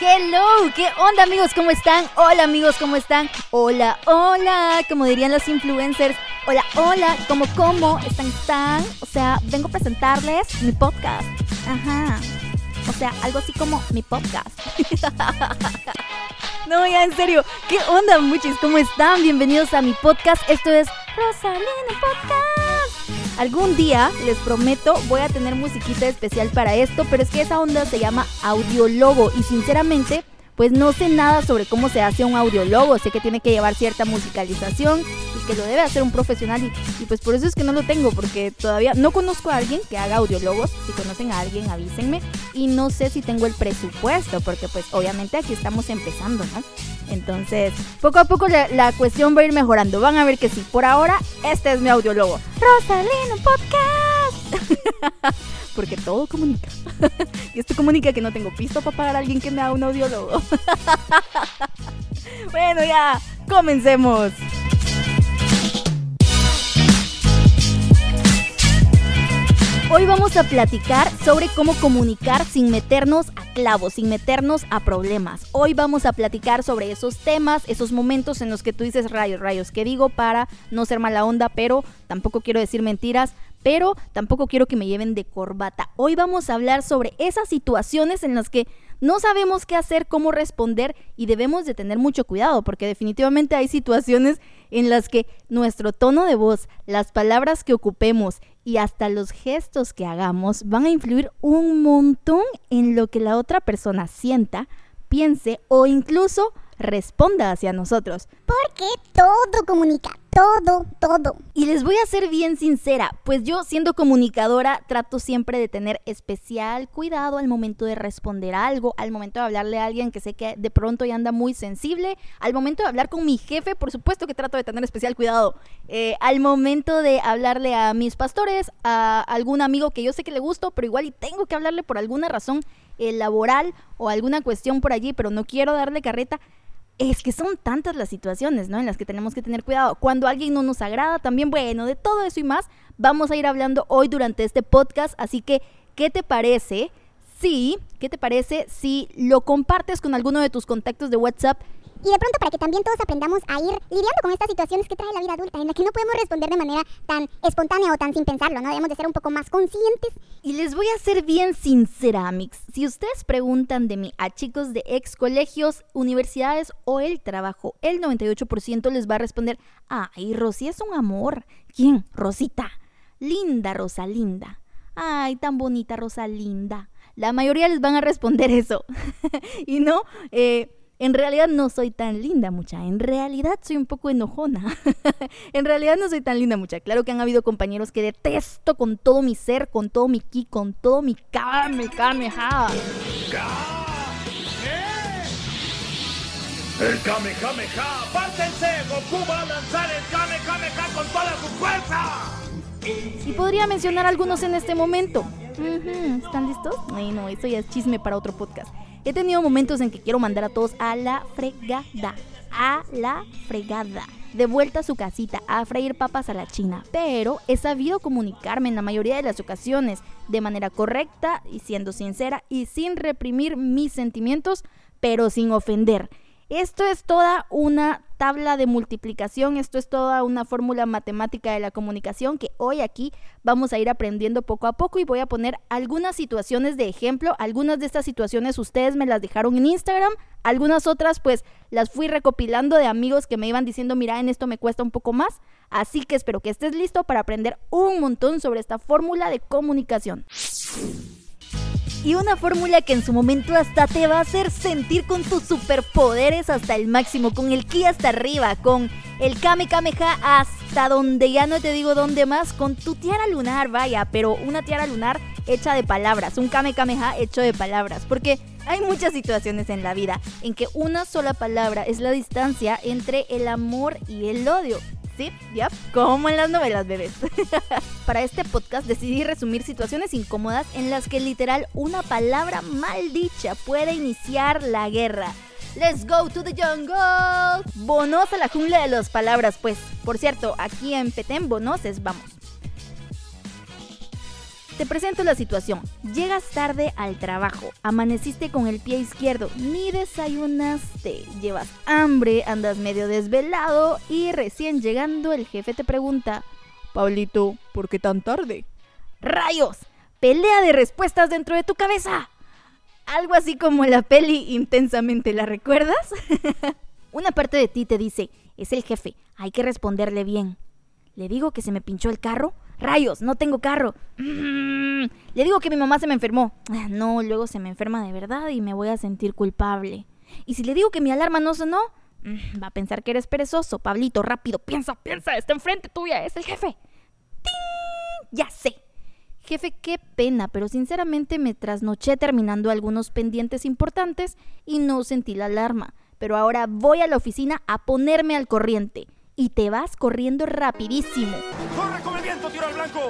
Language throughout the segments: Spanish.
Hello, ¿qué onda amigos? ¿Cómo están? Hola amigos, ¿cómo están? Hola, hola, como dirían los influencers. Hola, hola, ¿cómo, cómo? ¿Están, están? O sea, vengo a presentarles mi podcast. Ajá. O sea, algo así como mi podcast. no, ya en serio. ¿Qué onda, muchis? ¿Cómo están? Bienvenidos a mi podcast. Esto es Rosalina Podcast. Algún día, les prometo, voy a tener musiquita especial para esto, pero es que esa onda se llama audiologo y sinceramente, pues no sé nada sobre cómo se hace un audiologo. Sé que tiene que llevar cierta musicalización y que lo debe hacer un profesional y, pues por eso es que no lo tengo porque todavía no conozco a alguien que haga audiologos. Si conocen a alguien, avísenme. Y no sé si tengo el presupuesto porque pues obviamente aquí estamos empezando, ¿no? Entonces, poco a poco la, cuestión va a ir mejorando. Van a ver que sí. Por ahora, este es mi audiólogo. Rosalino Podcast. Porque todo comunica. y esto comunica que no tengo pisto para pagar a alguien que me haga un audiólogo. bueno, ya, comencemos. Hoy vamos a platicar sobre cómo comunicar sin meternos a clavos, sin meternos a problemas. Hoy vamos a platicar sobre esos temas, esos momentos en los que tú dices rayos, rayos, ¿qué digo para no ser mala onda, pero tampoco quiero decir mentiras, pero tampoco quiero que me lleven de corbata. Hoy vamos a hablar sobre esas situaciones en las que no sabemos qué hacer, cómo responder y debemos de tener mucho cuidado porque definitivamente hay situaciones en las que nuestro tono de voz, las palabras que ocupemos y hasta los gestos que hagamos van a influir un montón en lo que la otra persona sienta, piense o incluso responda hacia nosotros. Porque todo comunica, todo, todo. Y les voy a ser bien sincera, pues yo siendo comunicadora trato siempre de tener especial cuidado al momento de responder algo, al momento de hablarle a alguien que sé que de pronto ya anda muy sensible, al momento de hablar con mi jefe, por supuesto que trato de tener especial cuidado, eh, al momento de hablarle a mis pastores, a algún amigo que yo sé que le gusto, pero igual y tengo que hablarle por alguna razón eh, laboral o alguna cuestión por allí, pero no quiero darle carreta es que son tantas las situaciones, ¿no? En las que tenemos que tener cuidado. Cuando alguien no nos agrada, también, bueno, de todo eso y más, vamos a ir hablando hoy durante este podcast. Así que, ¿qué te parece? Sí, ¿qué te parece si lo compartes con alguno de tus contactos de WhatsApp y de pronto para que también todos aprendamos a ir lidiando con estas situaciones que trae la vida adulta, en la que no podemos responder de manera tan espontánea o tan sin pensarlo, ¿no? Debemos de ser un poco más conscientes. Y les voy a ser bien sincera, Mix. Si ustedes preguntan de mí a chicos de ex colegios, universidades o el trabajo, el 98% les va a responder, ay, Rosy es un amor. ¿Quién? Rosita. Linda Rosalinda. Ay, tan bonita Rosalinda. La mayoría les van a responder eso. y no, eh en realidad no soy tan linda, mucha. En realidad soy un poco enojona. en realidad no soy tan linda, mucha. Claro que han habido compañeros que detesto con todo mi ser, con todo mi ki, con todo mi kame, kame. El Kamehameha, apártense, Goku va a lanzar el Kamehameha con toda su fuerza. Y podría mencionar algunos en este momento. ¿Están listos? Ay, no, eso ya es chisme para otro podcast. He tenido momentos en que quiero mandar a todos a la fregada. A la fregada. De vuelta a su casita, a freír papas a la china. Pero he sabido comunicarme en la mayoría de las ocasiones de manera correcta y siendo sincera y sin reprimir mis sentimientos, pero sin ofender. Esto es toda una tabla de multiplicación, esto es toda una fórmula matemática de la comunicación que hoy aquí vamos a ir aprendiendo poco a poco y voy a poner algunas situaciones de ejemplo. Algunas de estas situaciones ustedes me las dejaron en Instagram, algunas otras pues las fui recopilando de amigos que me iban diciendo, mira, en esto me cuesta un poco más. Así que espero que estés listo para aprender un montón sobre esta fórmula de comunicación y una fórmula que en su momento hasta te va a hacer sentir con tus superpoderes hasta el máximo, con el ki hasta arriba, con el Kame Kameha hasta donde ya no te digo dónde más, con tu tiara lunar, vaya, pero una tiara lunar hecha de palabras, un Kame Kameha hecho de palabras, porque hay muchas situaciones en la vida en que una sola palabra es la distancia entre el amor y el odio. Sí, ya, como en las novelas, bebés. Para este podcast decidí resumir situaciones incómodas en las que literal una palabra maldicha puede iniciar la guerra. Let's go to the jungle. Bonos a la jungla de las palabras, pues. Por cierto, aquí en Petén, bonos es vamos. Te presento la situación. Llegas tarde al trabajo, amaneciste con el pie izquierdo, ni desayunaste, llevas hambre, andas medio desvelado y recién llegando el jefe te pregunta, Pablito, ¿por qué tan tarde? ¡Rayos! Pelea de respuestas dentro de tu cabeza. Algo así como la peli intensamente, ¿la recuerdas? Una parte de ti te dice, es el jefe, hay que responderle bien. ¿Le digo que se me pinchó el carro? Rayos, no tengo carro. Mm, le digo que mi mamá se me enfermó. Ah, no, luego se me enferma de verdad y me voy a sentir culpable. Y si le digo que mi alarma no sonó, mm, va a pensar que eres perezoso. Pablito, rápido, piensa, piensa, está enfrente tuya, es el jefe. ¡Ting! Ya sé. Jefe, qué pena, pero sinceramente me trasnoché terminando algunos pendientes importantes y no sentí la alarma. Pero ahora voy a la oficina a ponerme al corriente y te vas corriendo rapidísimo. ¡Corre blanco!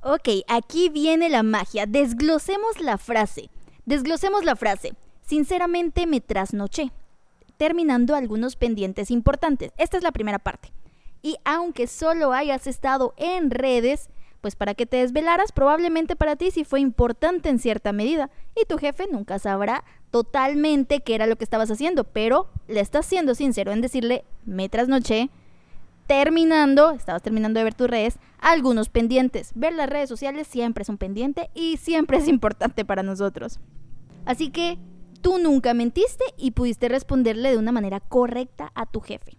Ok, aquí viene la magia. Desglosemos la frase. Desglosemos la frase. Sinceramente me trasnoché, terminando algunos pendientes importantes. Esta es la primera parte. Y aunque solo hayas estado en redes, pues para que te desvelaras, probablemente para ti sí fue importante en cierta medida. Y tu jefe nunca sabrá totalmente qué era lo que estabas haciendo, pero le estás siendo sincero en decirle, me trasnoché, terminando, estabas terminando de ver tus redes, algunos pendientes. Ver las redes sociales siempre es un pendiente y siempre es importante para nosotros. Así que tú nunca mentiste y pudiste responderle de una manera correcta a tu jefe.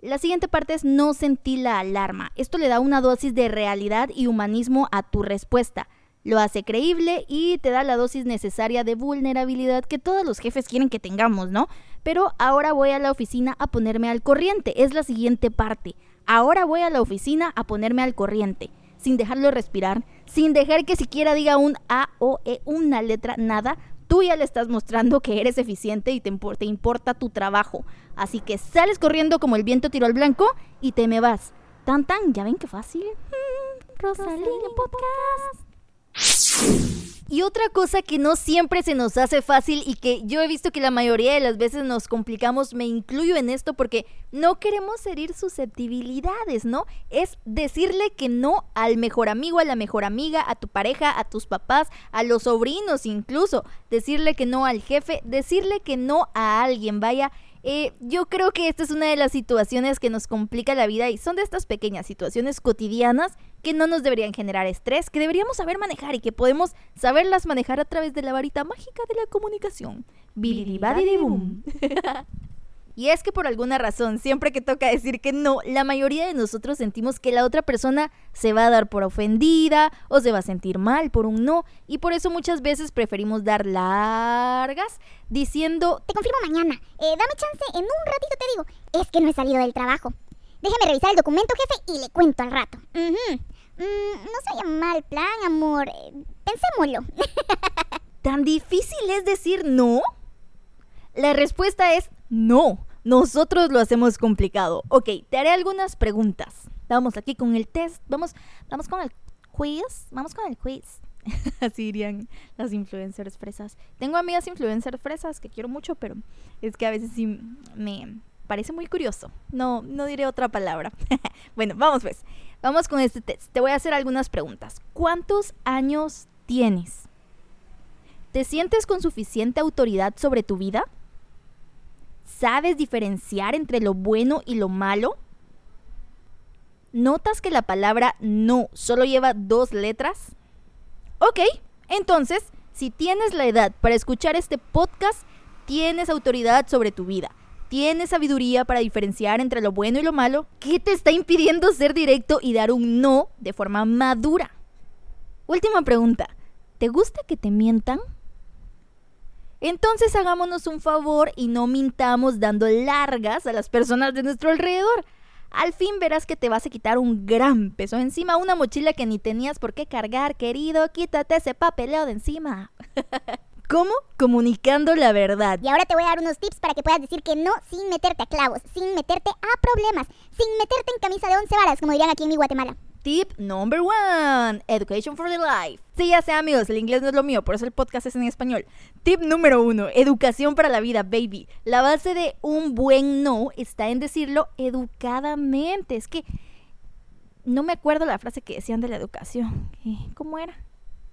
La siguiente parte es no sentí la alarma. Esto le da una dosis de realidad y humanismo a tu respuesta. Lo hace creíble y te da la dosis necesaria de vulnerabilidad que todos los jefes quieren que tengamos, ¿no? Pero ahora voy a la oficina a ponerme al corriente. Es la siguiente parte. Ahora voy a la oficina a ponerme al corriente. Sin dejarlo respirar, sin dejar que siquiera diga un A o E, una letra, nada, tú ya le estás mostrando que eres eficiente y te, impor- te importa tu trabajo. Así que sales corriendo como el viento tiró al blanco y te me vas. Tan tan, ya ven qué fácil. Mm, Rosalina Podcast. Y otra cosa que no siempre se nos hace fácil y que yo he visto que la mayoría de las veces nos complicamos, me incluyo en esto porque no queremos herir susceptibilidades, ¿no? Es decirle que no al mejor amigo, a la mejor amiga, a tu pareja, a tus papás, a los sobrinos incluso. Decirle que no al jefe, decirle que no a alguien, vaya. Eh, yo creo que esta es una de las situaciones que nos complica la vida y son de estas pequeñas situaciones cotidianas que no nos deberían generar estrés, que deberíamos saber manejar y que podemos saberlas manejar a través de la varita mágica de la comunicación. Bididibadidibum. Y es que por alguna razón, siempre que toca decir que no, la mayoría de nosotros sentimos que la otra persona se va a dar por ofendida o se va a sentir mal por un no. Y por eso muchas veces preferimos dar largas diciendo, Te confirmo mañana. Eh, dame chance, en un ratito te digo. Es que no he salido del trabajo. Déjeme revisar el documento, jefe, y le cuento al rato. Ujú. Mm, no se haya mal plan, amor. Eh, pensémoslo. ¿tan difícil es decir no? La respuesta es no. Nosotros lo hacemos complicado. Ok, te haré algunas preguntas. Vamos aquí con el test. Vamos, vamos con el quiz. Vamos con el quiz. Así dirían las influencers fresas. Tengo amigas influencers fresas que quiero mucho, pero es que a veces sí me parece muy curioso. No, no diré otra palabra. bueno, vamos pues. Vamos con este test. Te voy a hacer algunas preguntas. ¿Cuántos años tienes? ¿Te sientes con suficiente autoridad sobre tu vida? ¿Sabes diferenciar entre lo bueno y lo malo? ¿Notas que la palabra no solo lleva dos letras? Ok, entonces, si tienes la edad para escuchar este podcast, tienes autoridad sobre tu vida. Tienes sabiduría para diferenciar entre lo bueno y lo malo. ¿Qué te está impidiendo ser directo y dar un no de forma madura? Última pregunta. ¿Te gusta que te mientan? Entonces hagámonos un favor y no mintamos dando largas a las personas de nuestro alrededor. Al fin verás que te vas a quitar un gran peso encima, una mochila que ni tenías por qué cargar, querido. Quítate ese papeleo de encima. ¿Cómo? Comunicando la verdad. Y ahora te voy a dar unos tips para que puedas decir que no sin meterte a clavos, sin meterte a problemas, sin meterte en camisa de once varas, como dirían aquí en mi Guatemala. Tip number one, Education for the Life. Sí, ya sé amigos, el inglés no es lo mío, por eso el podcast es en español. Tip número uno, educación para la vida, baby. La base de un buen no está en decirlo educadamente. Es que no me acuerdo la frase que decían de la educación. Eh, ¿Cómo era?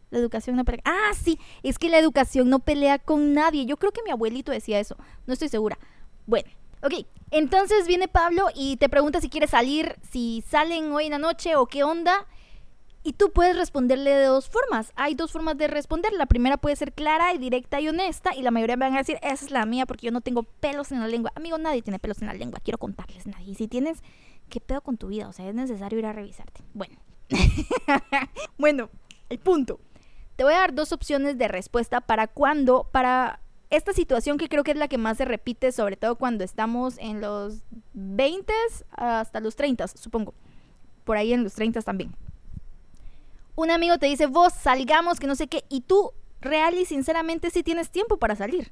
La educación no pelea. Ah, sí, es que la educación no pelea con nadie. Yo creo que mi abuelito decía eso. No estoy segura. Bueno, ok. Entonces viene Pablo y te pregunta si quiere salir, si salen hoy en la noche o qué onda. Y tú puedes responderle de dos formas. Hay dos formas de responder. La primera puede ser clara y directa y honesta. Y la mayoría van a decir, esa es la mía porque yo no tengo pelos en la lengua. Amigo, nadie tiene pelos en la lengua. Quiero contarles nadie. Y si tienes, ¿qué pedo con tu vida? O sea, es necesario ir a revisarte. Bueno. bueno, el punto. Te voy a dar dos opciones de respuesta para cuando, para esta situación que creo que es la que más se repite, sobre todo cuando estamos en los 20 hasta los 30, supongo. Por ahí en los 30 también. Un amigo te dice, vos salgamos, que no sé qué, y tú real y sinceramente sí tienes tiempo para salir.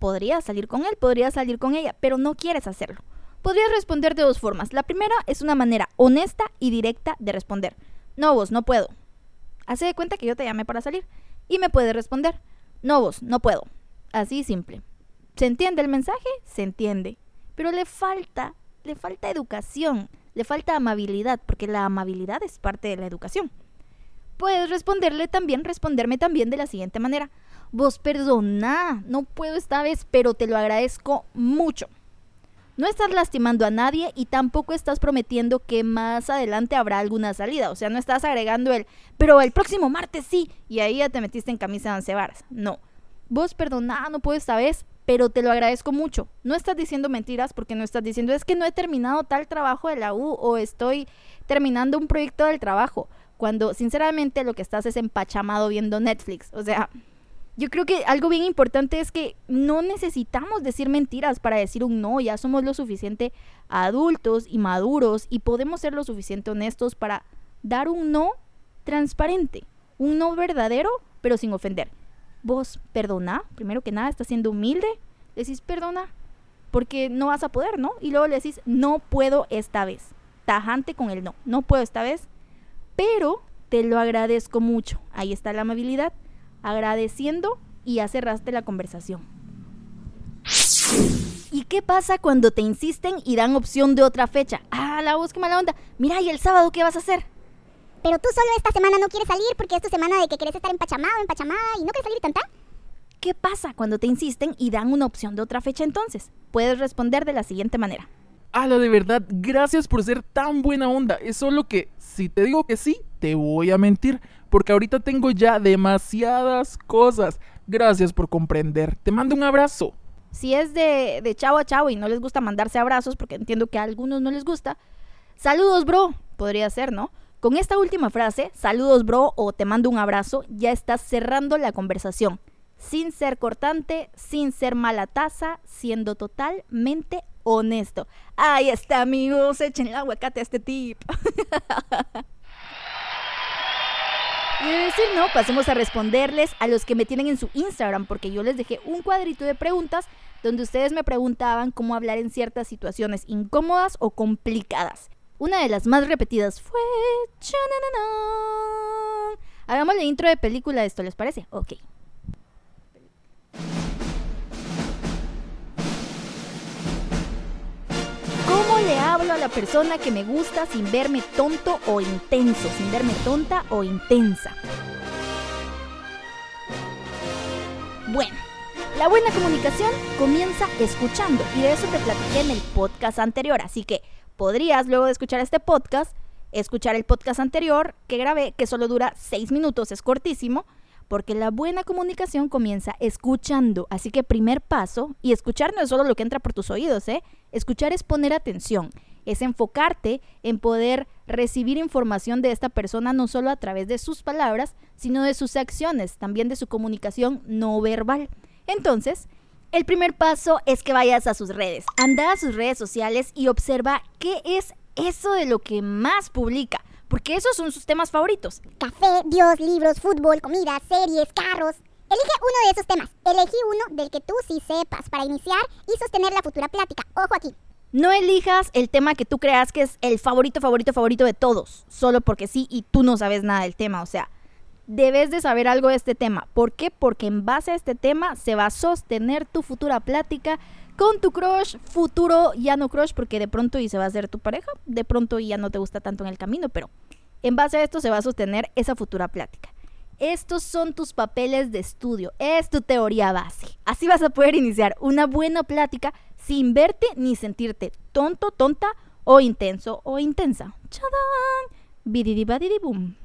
Podrías salir con él, podrías salir con ella, pero no quieres hacerlo. Podrías responder de dos formas. La primera es una manera honesta y directa de responder. No, vos, no puedo. Hace de cuenta que yo te llamé para salir y me puede responder. No vos, no puedo. Así simple. ¿Se entiende el mensaje? Se entiende. Pero le falta, le falta educación, le falta amabilidad, porque la amabilidad es parte de la educación. Puedes responderle también, responderme también de la siguiente manera. Vos perdona, no puedo esta vez, pero te lo agradezco mucho. No estás lastimando a nadie y tampoco estás prometiendo que más adelante habrá alguna salida. O sea, no estás agregando el, pero el próximo martes sí, y ahí ya te metiste en camisa de once varas. No. Vos perdona, no puedo esta vez, pero te lo agradezco mucho. No estás diciendo mentiras porque no estás diciendo es que no he terminado tal trabajo de la U o estoy terminando un proyecto del trabajo. Cuando sinceramente lo que estás es empachamado viendo Netflix. O sea, yo creo que algo bien importante es que no necesitamos decir mentiras para decir un no, ya somos lo suficiente adultos y maduros y podemos ser lo suficiente honestos para dar un no transparente, un no verdadero, pero sin ofender. Vos, perdona, primero que nada, estás siendo humilde, decís perdona, porque no vas a poder, ¿no? Y luego le decís, no puedo esta vez, tajante con el no, no puedo esta vez, pero te lo agradezco mucho, ahí está la amabilidad agradeciendo y ya cerraste la conversación. ¿Y qué pasa cuando te insisten y dan opción de otra fecha? Ah, la voz, qué mala onda. Mira, ¿y el sábado qué vas a hacer? Pero tú solo esta semana no quieres salir porque es tu semana de que quieres estar empachamado, empachamada y no quieres salir tanta. ¿Qué pasa cuando te insisten y dan una opción de otra fecha entonces? Puedes responder de la siguiente manera. Ala, de verdad, gracias por ser tan buena onda. Es solo que, si te digo que sí, te voy a mentir porque ahorita tengo ya demasiadas cosas. Gracias por comprender. Te mando un abrazo. Si es de, de chavo a chavo y no les gusta mandarse abrazos, porque entiendo que a algunos no les gusta, saludos, bro. Podría ser, ¿no? Con esta última frase, saludos, bro, o te mando un abrazo, ya estás cerrando la conversación. Sin ser cortante, sin ser mala taza, siendo totalmente honesto. Ahí está, amigos. Echen el aguacate a este tip. Y de decir no, pasemos a responderles a los que me tienen en su Instagram, porque yo les dejé un cuadrito de preguntas donde ustedes me preguntaban cómo hablar en ciertas situaciones incómodas o complicadas. Una de las más repetidas fue... Hagamos la intro de película de esto, ¿les parece? Ok. ¿Cómo le hablo a la persona que me gusta sin verme tonto o intenso? Sin verme tonta o intensa. Bueno, la buena comunicación comienza escuchando y de eso te platiqué en el podcast anterior, así que podrías luego de escuchar este podcast, escuchar el podcast anterior que grabé, que solo dura 6 minutos, es cortísimo, porque la buena comunicación comienza escuchando. Así que primer paso, y escuchar no es solo lo que entra por tus oídos, ¿eh? Escuchar es poner atención, es enfocarte en poder recibir información de esta persona no solo a través de sus palabras, sino de sus acciones, también de su comunicación no verbal. Entonces, el primer paso es que vayas a sus redes. Anda a sus redes sociales y observa qué es eso de lo que más publica porque esos son sus temas favoritos. Café, Dios, libros, fútbol, comida, series, carros. Elige uno de esos temas. Elegí uno del que tú sí sepas para iniciar y sostener la futura plática. Ojo aquí. No elijas el tema que tú creas que es el favorito, favorito, favorito de todos, solo porque sí y tú no sabes nada del tema. O sea, debes de saber algo de este tema. ¿Por qué? Porque en base a este tema se va a sostener tu futura plática con tu crush, futuro ya no crush, porque de pronto y se va a hacer tu pareja, de pronto y ya no te gusta tanto en el camino, pero en base a esto se va a sostener esa futura plática. Estos son tus papeles de estudio, es tu teoría base. Así vas a poder iniciar una buena plática sin verte ni sentirte tonto, tonta o intenso o intensa. ¡Chadán! Bididi badidi boom.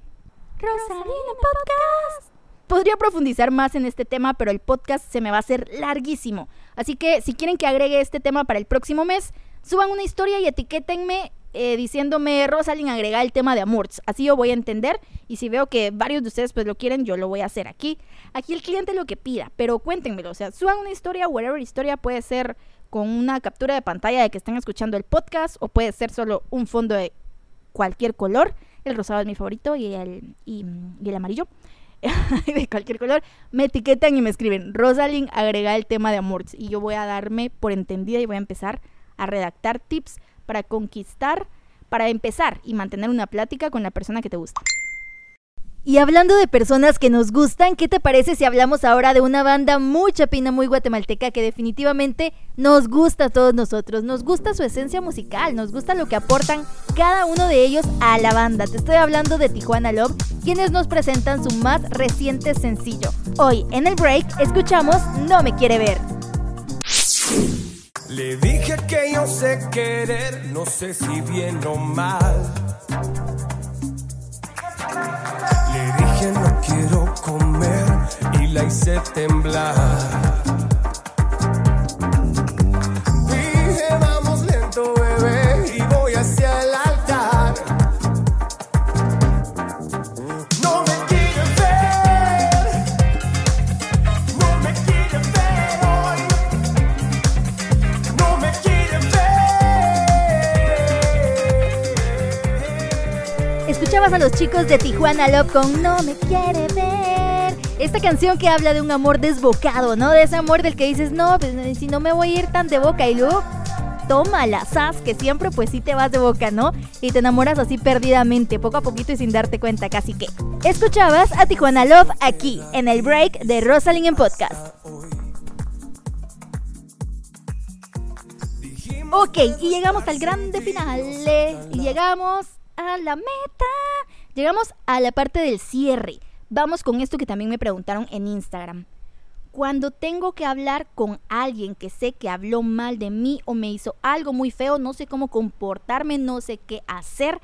Rosalina Podcast. Podría profundizar más en este tema, pero el podcast se me va a hacer larguísimo. Así que si quieren que agregue este tema para el próximo mes, suban una historia y etiquétenme eh, diciéndome, Rosalind, agrega el tema de Amurts. Así yo voy a entender. Y si veo que varios de ustedes pues lo quieren, yo lo voy a hacer aquí. Aquí el cliente lo que pida, pero cuéntenmelo. O sea, suban una historia, whatever historia puede ser con una captura de pantalla de que están escuchando el podcast o puede ser solo un fondo de cualquier color. El rosado es mi favorito y el, y, y el amarillo. de cualquier color, me etiquetan y me escriben, Rosalind, agrega el tema de Amurts. Y yo voy a darme por entendida y voy a empezar a redactar tips para conquistar, para empezar y mantener una plática con la persona que te gusta. Y hablando de personas que nos gustan, ¿qué te parece si hablamos ahora de una banda muy chapina, muy guatemalteca que definitivamente nos gusta a todos nosotros? Nos gusta su esencia musical, nos gusta lo que aportan cada uno de ellos a la banda. Te estoy hablando de Tijuana Love, quienes nos presentan su más reciente sencillo. Hoy en el break escuchamos No me quiere ver. Le dije que yo sé querer, no sé si bien o mal. Y hice temblar. Dije vamos lento bebé y voy hacia el altar. No me quiere ver, no me quiere ver hoy. No me quiere ver. Escuchabas a los chicos de Tijuana Love con No me quiere ver. Esta canción que habla de un amor desbocado, ¿no? De ese amor del que dices, no, pues si no me voy a ir tan de boca y luego tómala, sas, que siempre pues sí te vas de boca, ¿no? Y te enamoras así perdidamente, poco a poquito y sin darte cuenta, casi que. Escuchabas a Tijuana Love aquí, en el break de Rosalind en Podcast. Ok, y llegamos al grande final. Y llegamos a la meta. Llegamos a la parte del cierre. Vamos con esto que también me preguntaron en Instagram. Cuando tengo que hablar con alguien que sé que habló mal de mí o me hizo algo muy feo, no sé cómo comportarme, no sé qué hacer,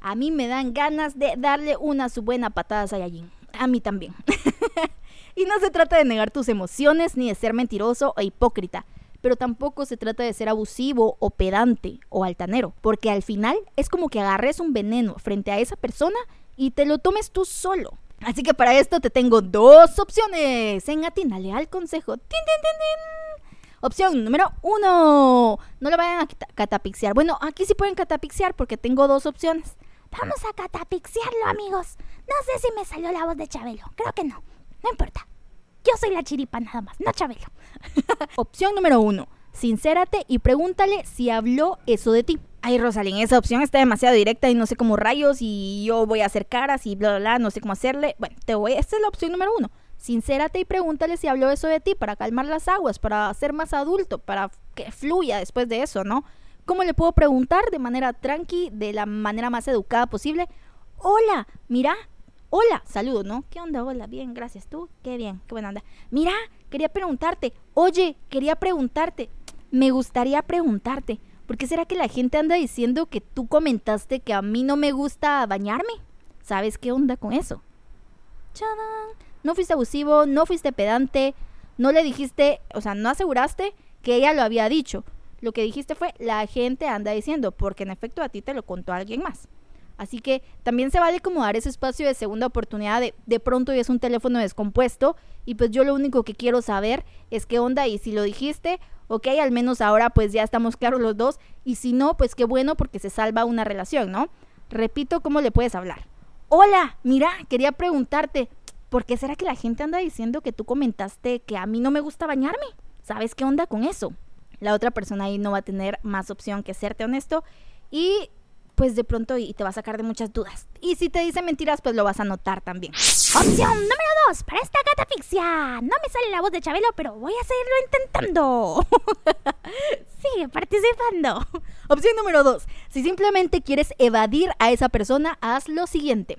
a mí me dan ganas de darle una su buena patada a Saiyajin. A mí también. y no se trata de negar tus emociones ni de ser mentiroso o hipócrita pero tampoco se trata de ser abusivo o pedante o altanero, porque al final es como que agarres un veneno frente a esa persona y te lo tomes tú solo. Así que para esto te tengo dos opciones. En atínale al consejo. ¡Tin, tin, tin! Opción número uno. No lo vayan a catapixiar. Bueno, aquí sí pueden catapixiar porque tengo dos opciones. Vamos a catapixiarlo, amigos. No sé si me salió la voz de Chabelo. Creo que no. No importa. Yo soy la chiripa nada más, no Chabelo. Opción número uno. Sincérate y pregúntale si habló eso de ti. Ay, Rosalind, esa opción está demasiado directa y no sé cómo rayos y yo voy a hacer caras y bla, bla, bla, no sé cómo hacerle. Bueno, te voy, esta es la opción número uno. Sincérate y pregúntale si habló eso de ti para calmar las aguas, para ser más adulto, para que fluya después de eso, ¿no? ¿Cómo le puedo preguntar de manera tranqui, de la manera más educada posible? Hola, mira, hola, saludo, ¿no? ¿Qué onda? Hola, bien, gracias. ¿Tú? Qué bien, qué buena onda. Mira, quería preguntarte, oye, quería preguntarte, me gustaría preguntarte, ¿por qué será que la gente anda diciendo que tú comentaste que a mí no me gusta bañarme? ¿Sabes qué onda con eso? ¡Chadán! No fuiste abusivo, no fuiste pedante, no le dijiste, o sea, no aseguraste que ella lo había dicho. Lo que dijiste fue, la gente anda diciendo, porque en efecto a ti te lo contó alguien más. Así que también se vale como dar ese espacio de segunda oportunidad de de pronto y es un teléfono descompuesto y pues yo lo único que quiero saber es qué onda y si lo dijiste, ok, al menos ahora pues ya estamos claros los dos y si no, pues qué bueno porque se salva una relación, ¿no? Repito, ¿cómo le puedes hablar? Hola, mira, quería preguntarte, ¿por qué será que la gente anda diciendo que tú comentaste que a mí no me gusta bañarme? ¿Sabes qué onda con eso? La otra persona ahí no va a tener más opción que serte honesto y pues de pronto y te va a sacar de muchas dudas. Y si te dice mentiras, pues lo vas a notar también. Opción número Vamos, para esta catafixia. No me sale la voz de Chabelo, pero voy a seguirlo intentando. Sigue participando. Opción número 2. Si simplemente quieres evadir a esa persona, haz lo siguiente.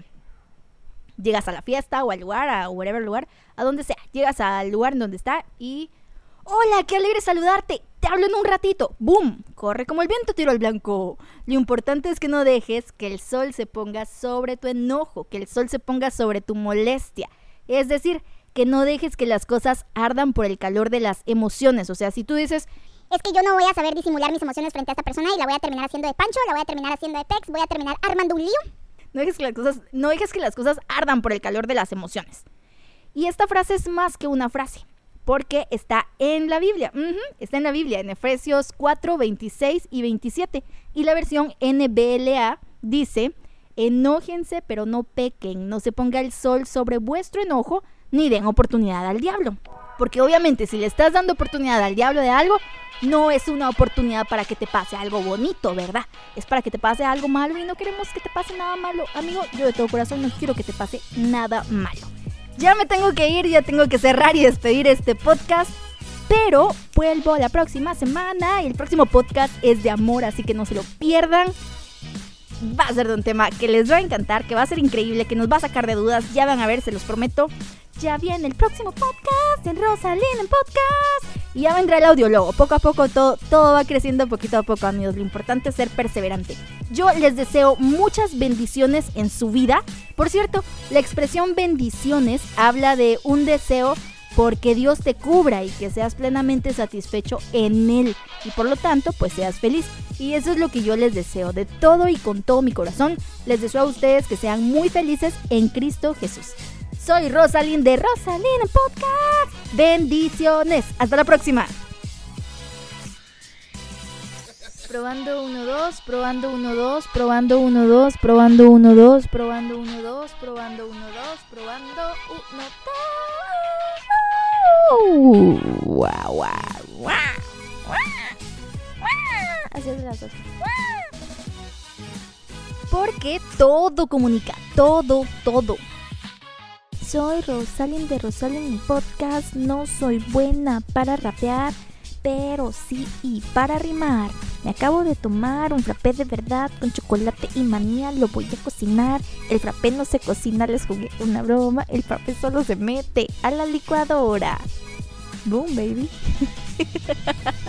Llegas a la fiesta o al lugar, a whatever lugar, a donde sea. Llegas al lugar en donde está y... Hola, qué alegre saludarte. Te hablo en un ratito. ¡Boom! Corre como el viento tiro al blanco. Lo importante es que no dejes que el sol se ponga sobre tu enojo, que el sol se ponga sobre tu molestia. Es decir, que no dejes que las cosas ardan por el calor de las emociones. O sea, si tú dices, Es que yo no voy a saber disimular mis emociones frente a esta persona y la voy a terminar haciendo de Pancho, la voy a terminar haciendo de Pex, voy a terminar armando un lío. No dejes que las cosas, no dejes que las cosas ardan por el calor de las emociones. Y esta frase es más que una frase, porque está en la Biblia. Ujú, está en la Biblia, en Efesios 4, 26 y 27. Y la versión NBLA dice, enójense pero no pequen, no se ponga el sol sobre vuestro enojo, ni den oportunidad al diablo. Porque obviamente si le estás dando oportunidad al diablo de algo, no es una oportunidad para que te pase algo bonito, ¿verdad? Es para que te pase algo malo y no queremos que te pase nada malo. Amigo, yo de todo corazón no quiero que te pase nada malo. Ya me tengo que ir, ya tengo que cerrar y despedir este podcast. Pero vuelvo la próxima semana y el próximo podcast es de amor, así que no se lo pierdan. Va a ser de un tema que les va a encantar, que va a ser increíble, que nos va a sacar de dudas. Ya van a ver, se los prometo. Ya viene el próximo podcast en Rosalina en podcast. Y ya vendrá el audiólogo. Poco a poco todo, todo va creciendo poquito a poco, amigos. Lo importante es ser perseverante. Yo les deseo muchas bendiciones en su vida. Por cierto, la expresión bendiciones habla de un deseo porque Dios te cubra y que seas plenamente satisfecho en Él y por lo tanto pues seas feliz. Y eso es lo que yo les deseo de todo y con todo mi corazón. Les deseo a ustedes que sean muy felices en Cristo Jesús. Soy Rosalind de Rosalind Podcast. Bendiciones. Hasta la próxima. Probando 1, 2, probando 1, 2, probando 1, 2, probando 1, 2, probando 1, 2, probando 1, 2, probando 1, 2. Guau, guau, guau. Así es las dos. Porque todo comunica, todo, todo. Soy Rosalind de Rosalind Podcast. No soy buena para rapear, pero sí y para rimar. Me acabo de tomar un frappé de verdad con chocolate y manía. Lo voy a cocinar. El frappé no se cocina, les jugué una broma. El frappé solo se mete a la licuadora. Boom, baby.